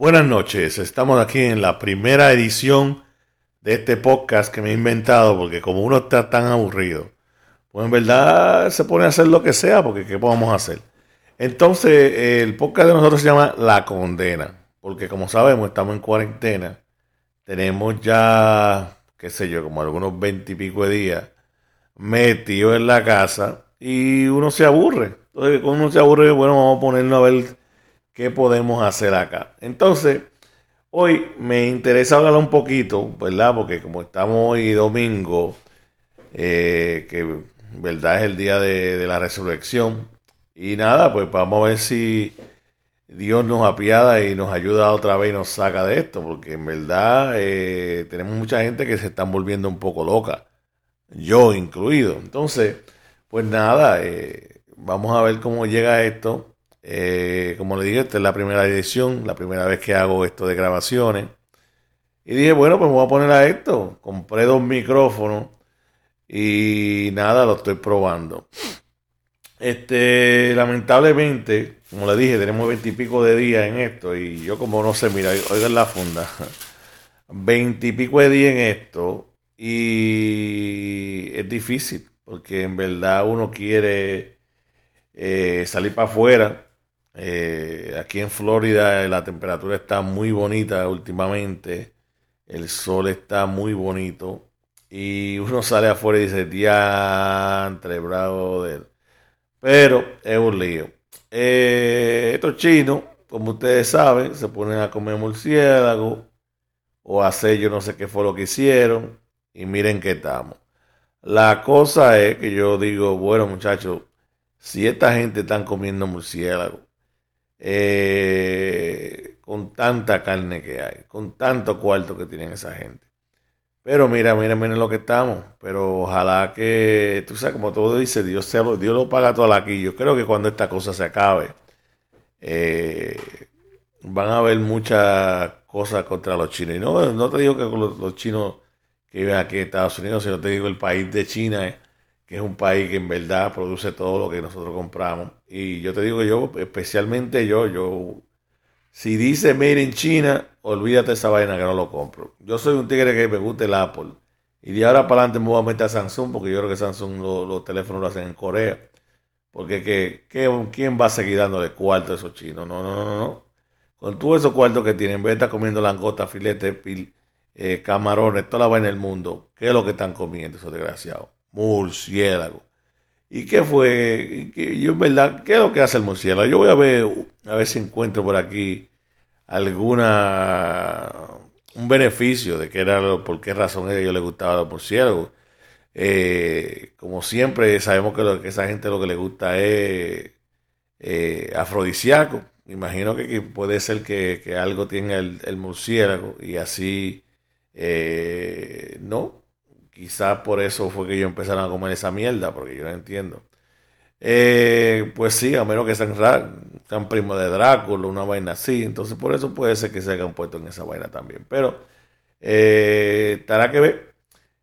Buenas noches, estamos aquí en la primera edición de este podcast que me he inventado porque como uno está tan aburrido, pues en verdad se pone a hacer lo que sea porque ¿qué podemos hacer? Entonces el podcast de nosotros se llama La Condena, porque como sabemos estamos en cuarentena, tenemos ya, qué sé yo, como algunos veintipico de días metidos en la casa y uno se aburre. Entonces cuando uno se aburre, bueno, vamos a ponernos a ver qué podemos hacer acá. Entonces, hoy me interesa hablar un poquito, ¿verdad? Porque como estamos hoy domingo, eh, que verdad es el día de, la resurrección, y nada, pues vamos a ver si Dios nos apiada y nos ayuda otra vez y nos saca de esto, porque en verdad eh, tenemos mucha gente que se están volviendo un poco loca, yo incluido. Entonces, pues nada, eh, vamos a ver cómo llega esto. Eh, como le dije, esta es la primera edición, la primera vez que hago esto de grabaciones. Y dije, bueno, pues me voy a poner a esto. Compré dos micrófonos y nada, lo estoy probando. Este, lamentablemente, como le dije, tenemos veintipico de días en esto y yo como no sé, mira, oigan la funda, veintipico de días en esto y es difícil porque en verdad uno quiere eh, salir para afuera eh, aquí en Florida la temperatura está muy bonita últimamente. El sol está muy bonito. Y uno sale afuera y dice, diantre, bravo. Pero es un lío. Eh, estos chinos, como ustedes saben, se ponen a comer murciélago o a hacer yo no sé qué fue lo que hicieron. Y miren que estamos. La cosa es que yo digo, bueno muchachos, si esta gente están comiendo murciélago, eh, con tanta carne que hay, con tanto cuarto que tienen esa gente. Pero mira, mira, mira lo que estamos. Pero ojalá que, tú sabes, como todo dice, Dios, Dios lo paga todo aquí. Yo creo que cuando esta cosa se acabe, eh, van a haber muchas cosas contra los chinos. Y no, no te digo que los, chinos que viven aquí en Estados Unidos, sino te digo el país de China. Eh, que es un país que en verdad produce todo lo que nosotros compramos. Y yo te digo yo, especialmente yo, yo, si dice Made in China, olvídate esa vaina que no lo compro. Yo soy un tigre que me gusta el Apple. Y de ahora para adelante me voy a meter a Samsung, porque yo creo que Samsung los teléfonos lo hacen en Corea. Porque que, ¿quién va a seguir dándole cuarto a esos chinos? No, no, no, no. Con todos esos cuartos que tienen, en vez de estar comiendo langosta, filete, eh, camarones, toda la vaina del mundo, ¿qué es lo que están comiendo esos desgraciados? Murciélago. ¿Y qué fue? yo en verdad, ¿qué es lo que hace el murciélago? Yo voy a ver, a ver si encuentro por aquí alguna un beneficio de que era por qué razón a ellos les gustaba los murciélagos. Eh, como siempre sabemos que, lo, que esa gente lo que le gusta es eh, afrodisíaco. Imagino que, puede ser que, algo tiene el, murciélago y así eh, no Quizás por eso fue que ellos empezaron a comer esa mierda, porque yo no entiendo. Eh, pues sí, a menos que sean, sean primos de Drácula, una vaina así. Entonces por eso puede ser que se hayan puesto en esa vaina también. Pero eh, estará que ver.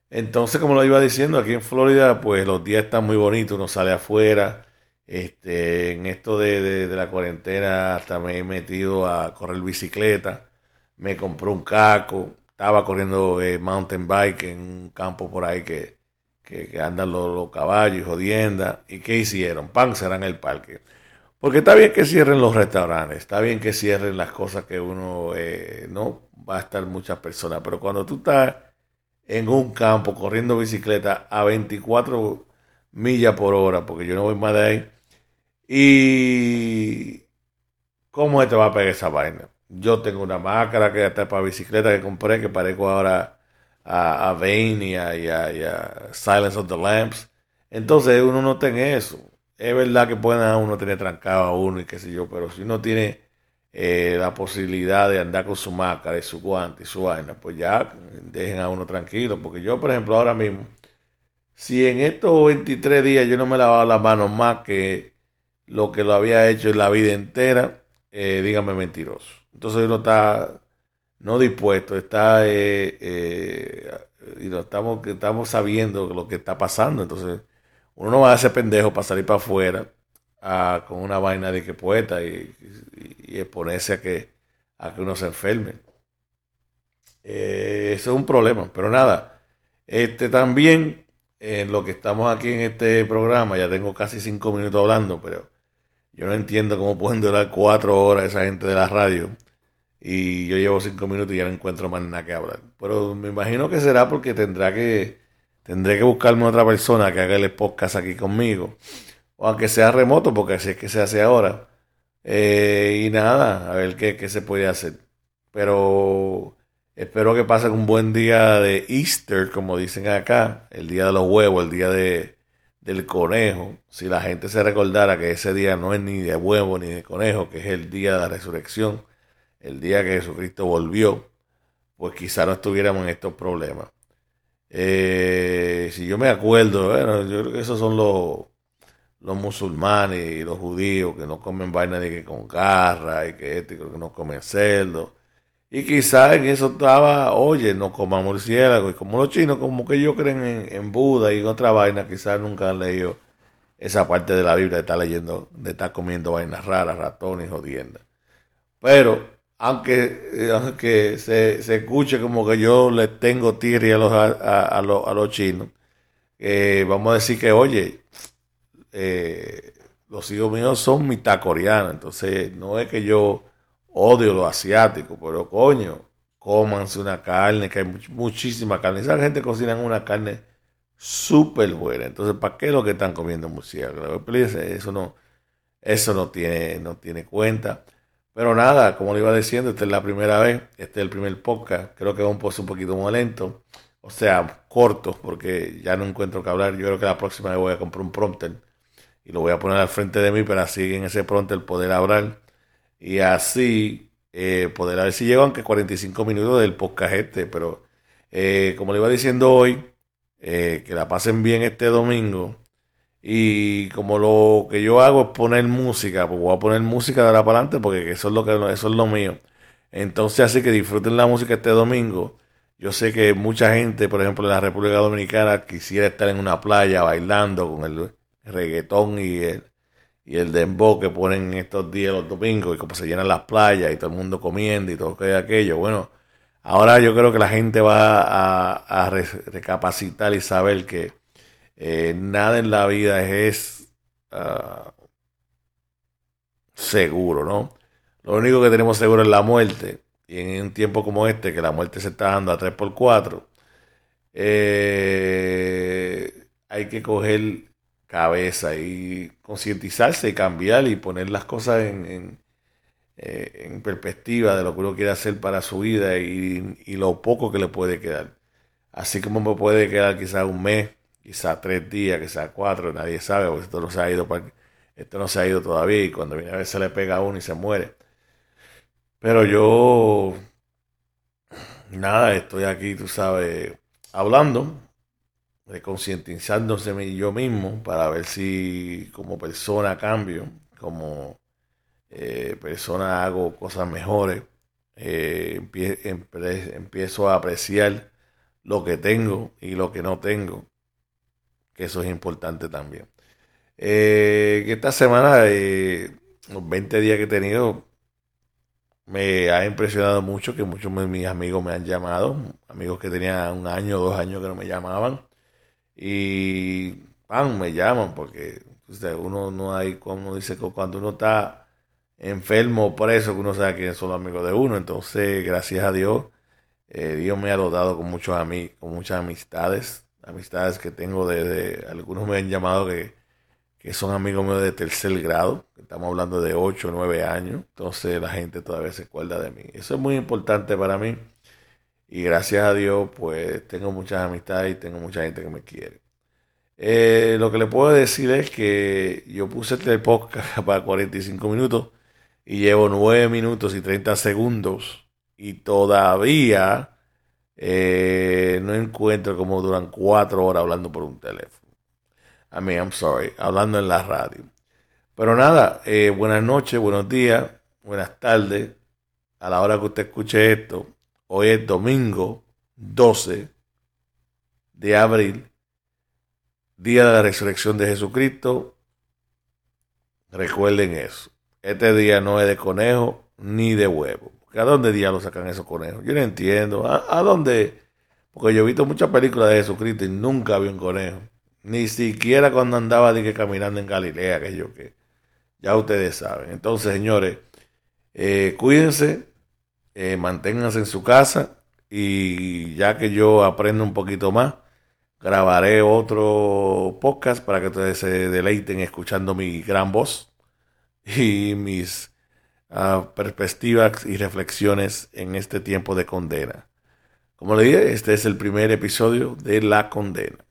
Entonces, como lo iba diciendo, aquí en Florida, pues los días están muy bonitos, uno sale afuera. Este, en esto de, de la cuarentena hasta me he metido a correr bicicleta. Me compré un caco estaba corriendo eh, mountain bike en un campo por ahí que, que, andan los, caballos y jodienda. ¿Y qué hicieron? Pan será en el parque. Porque está bien que cierren los restaurantes, está bien que cierren las cosas que uno eh, no va a estar muchas personas, pero cuando tú estás en un campo corriendo bicicleta a 24 millas por hora, porque yo no voy más de ahí, y ¿cómo te va a pegar esa vaina? Yo tengo una máscara que está para bicicleta que compré, que parezco ahora a, a y a, Silence of the Lamps. Entonces uno no tiene eso. Es verdad que puede uno tener trancado a uno y qué sé yo, pero si uno tiene eh, la posibilidad de andar con su máscara y su guante y su vaina, pues ya dejen a uno tranquilo. Porque yo, por ejemplo, ahora mismo, si en estos 23 días yo no me lavaba las manos más que lo que lo había hecho en la vida entera, eh, dígame mentiroso. Entonces uno está no dispuesto, está eh, eh, y no estamos, estamos sabiendo lo que está pasando. Entonces uno no va a ser pendejo para salir para afuera con una vaina de que poeta y, exponerse a que, a que uno se enferme. Eh, eso es un problema, pero nada. Este también, en lo que estamos aquí en este programa, ya tengo casi cinco minutos hablando, pero yo no entiendo cómo pueden durar cuatro horas esa gente de la radio. Y yo llevo cinco minutos y ya no encuentro más nada que hablar. Pero me imagino que será porque tendrá que, tendré que buscarme otra persona que haga el podcast aquí conmigo. O aunque sea remoto, porque así es que se hace ahora. Eh, y nada, a ver qué, qué se puede hacer. Pero espero que pasen un buen día de Easter, como dicen acá, el día de los huevos, el día de, del conejo, si la gente se recordara que ese día no es ni de huevo ni de conejo, que es el día de la resurrección, el día que Jesucristo volvió, pues quizá no estuviéramos en estos problemas. Eh, si yo me acuerdo, bueno, yo creo que esos son los, los musulmanes y los judíos que no comen vaina de que con garra y que este que no comen cerdo. Y quizás en eso estaba, oye, no coma murciélago. Y como los chinos, como que ellos creen en, Buda y en otra vaina, quizás nunca han leído esa parte de la Biblia de estar leyendo, de estar comiendo vainas raras, ratones, jodiendas. Pero, aunque, aunque se, se, escuche como que yo le tengo tirri a los, a, los, a los chinos, eh, vamos a decir que, oye, eh, los hijos míos son mitad coreanos, entonces no es que yo odio lo asiático, pero coño, cómanse una carne, que hay muchísima carne. Esa gente cocina una carne súper buena. Entonces, ¿para qué lo que están comiendo murciélago? Eso no, eso no tiene, no tiene cuenta. Pero nada, como le iba diciendo, esta es la primera vez, este es el primer podcast. Creo que va un post un poquito más lento, o sea, corto, porque ya no encuentro que hablar. Yo creo que la próxima vez voy a comprar un prompter y lo voy a poner al frente de mí para así en ese prompter poder hablar y así eh, poder a ver si llego aunque 45 minutos del podcast este, pero eh, como le iba diciendo hoy, eh, que la pasen bien este domingo. Y como lo que yo hago es poner música, pues voy a poner música de ahora para adelante porque eso es lo que eso es lo mío. Entonces así que disfruten la música este domingo. Yo sé que mucha gente, por ejemplo, en la República Dominicana quisiera estar en una playa bailando con el reggaetón y el, y el dembow que ponen estos días los domingos y como se llenan las playas y todo el mundo comiendo y todo aquello. Bueno, ahora yo creo que la gente va a, recapacitar y saber que eh, nada en la vida es ah, seguro, ¿no? Lo único que tenemos seguro es la muerte. Y en un tiempo como este, que la muerte se está dando a 3x4, eh, hay que coger cabeza y concientizarse y cambiar y poner las cosas en, eh, en, perspectiva de lo que uno quiere hacer para su vida y, y, lo poco que le puede quedar. Así como me puede quedar quizás un mes, quizás tres días, quizás cuatro, nadie sabe, porque esto no se ha ido, esto no se ha ido todavía y cuando viene a ver se le pega a uno y se muere. Pero yo, nada, estoy aquí, tú sabes, hablando de yo mismo para ver si como persona cambio, como eh, persona hago cosas mejores, eh, empiezo a apreciar lo que tengo y lo que no tengo, que eso es importante también. Eh, esta semana, los 20 días que he tenido, me ha impresionado mucho que muchos de mis amigos me han llamado, amigos que tenían un año, dos años que no me llamaban y pan, me llaman porque uno no hay, como dice cuando uno está enfermo o preso, que uno sabe quiénes son los amigos de uno. Entonces, gracias a Dios, eh, Dios me ha dotado con muchos amigos, con muchas amistades, amistades que tengo desde, algunos me han llamado que, que son amigos míos de tercer grado, estamos hablando de 8 o 9 años, entonces la gente todavía se acuerda de mí. Eso es muy importante para mí y gracias a Dios, pues tengo muchas amistades y tengo mucha gente que me quiere. Eh, lo que le puedo decir es que yo puse este podcast para 45 minutos y llevo 9 minutos y 30 segundos y todavía eh, no encuentro como duran 4 horas hablando por un teléfono. I mean, I'm sorry, hablando en la radio. Pero nada, eh, buenas noches, buenos días, buenas tardes. A la hora que usted escuche esto, Hoy es domingo 12 de abril, día de la resurrección de Jesucristo. Recuerden eso. Este día no es de conejo ni de huevo. ¿a dónde diablos sacan esos conejos? Yo no entiendo. ¿A, dónde? Porque yo he visto muchas películas de Jesucristo y nunca vi un conejo. Ni siquiera cuando andaba de caminando en Galilea, que yo que. Ya ustedes saben. Entonces, señores, eh, cuídense, eh, manténganse en su casa y ya que yo aprendo un poquito más, grabaré otro podcast para que ustedes se deleiten escuchando mi gran voz y mis ah, perspectivas y reflexiones en este tiempo de condena. Como le dije, este es el primer episodio de La Condena.